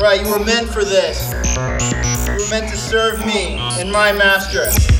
Right, you were meant for this. You were meant to serve me and my master.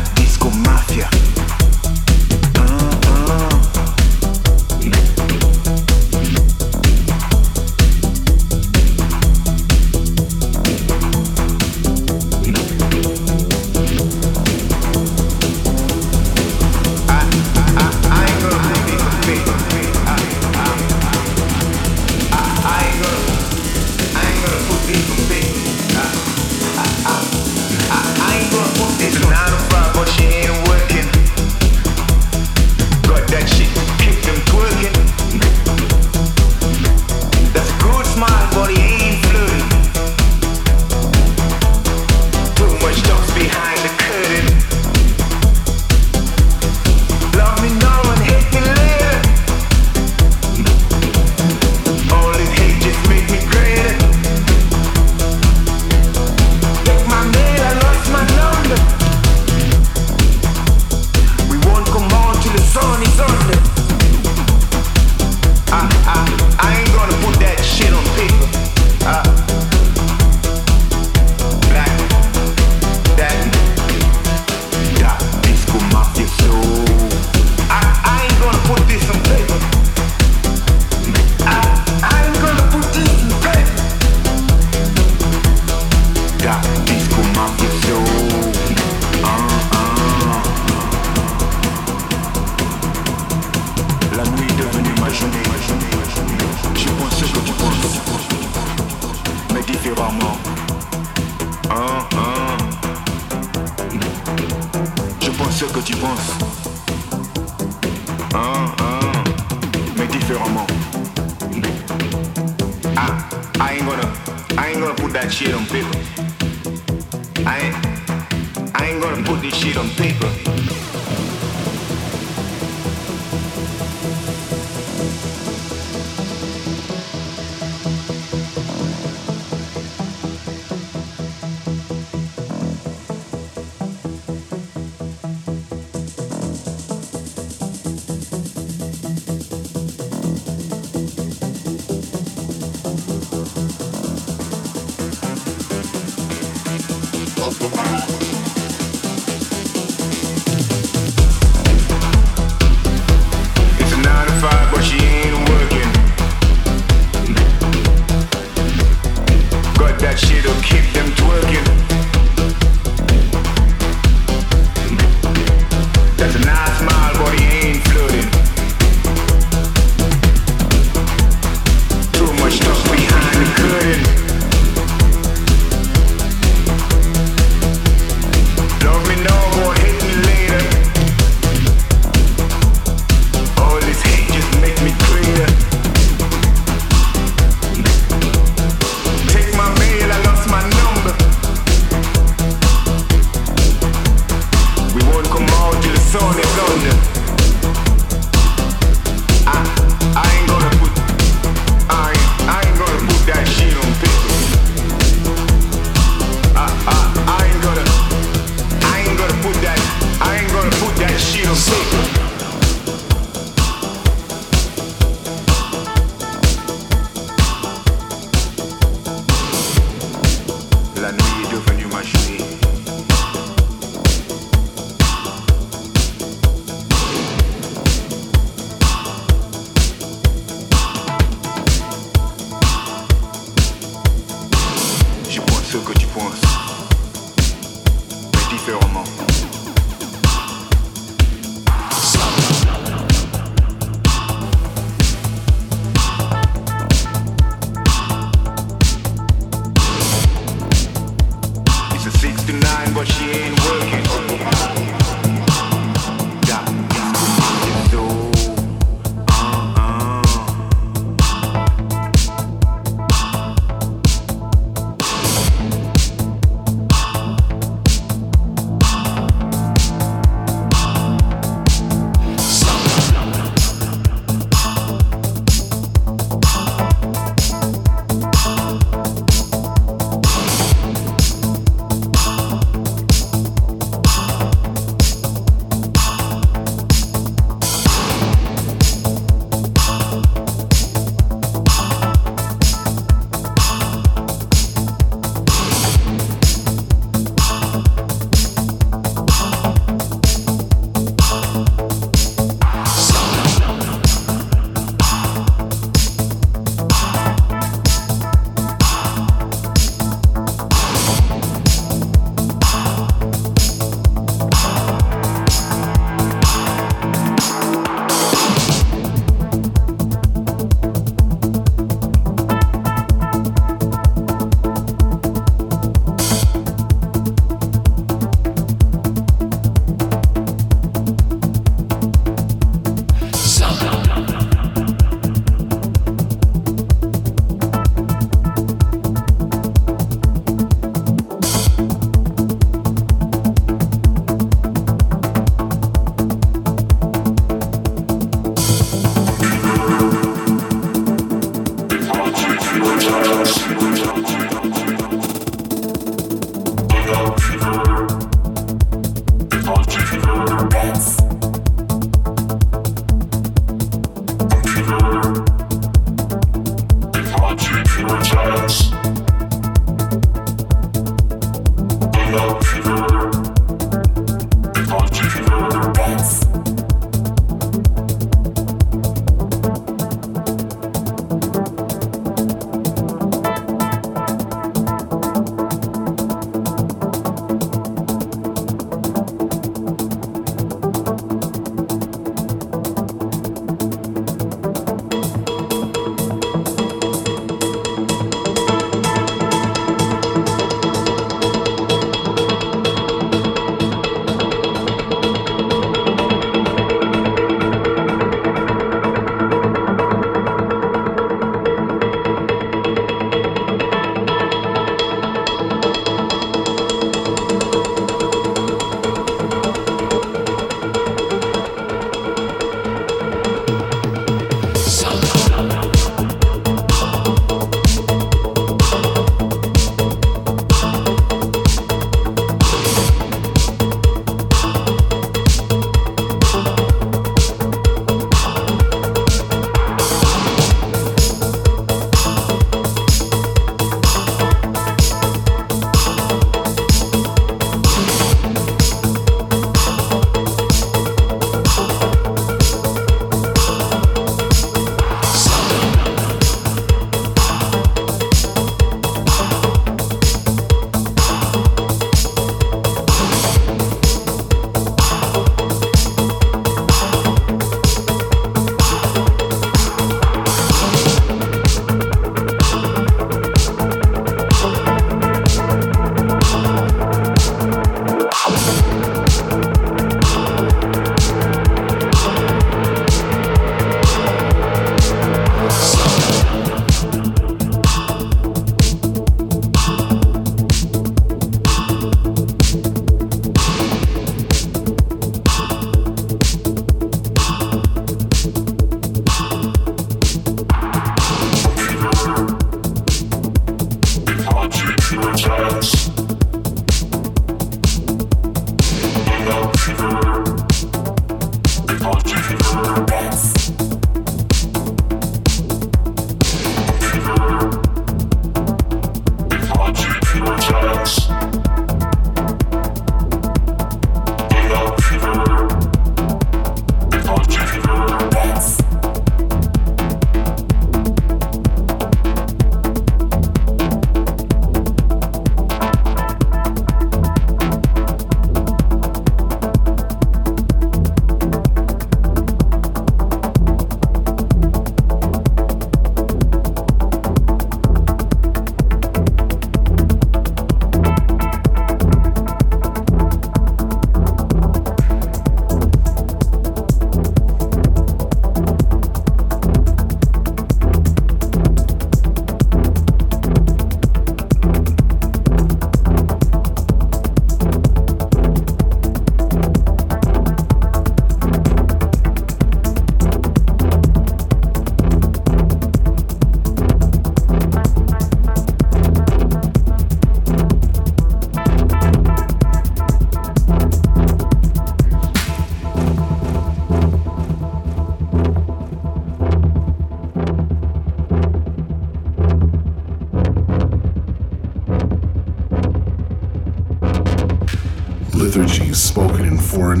Force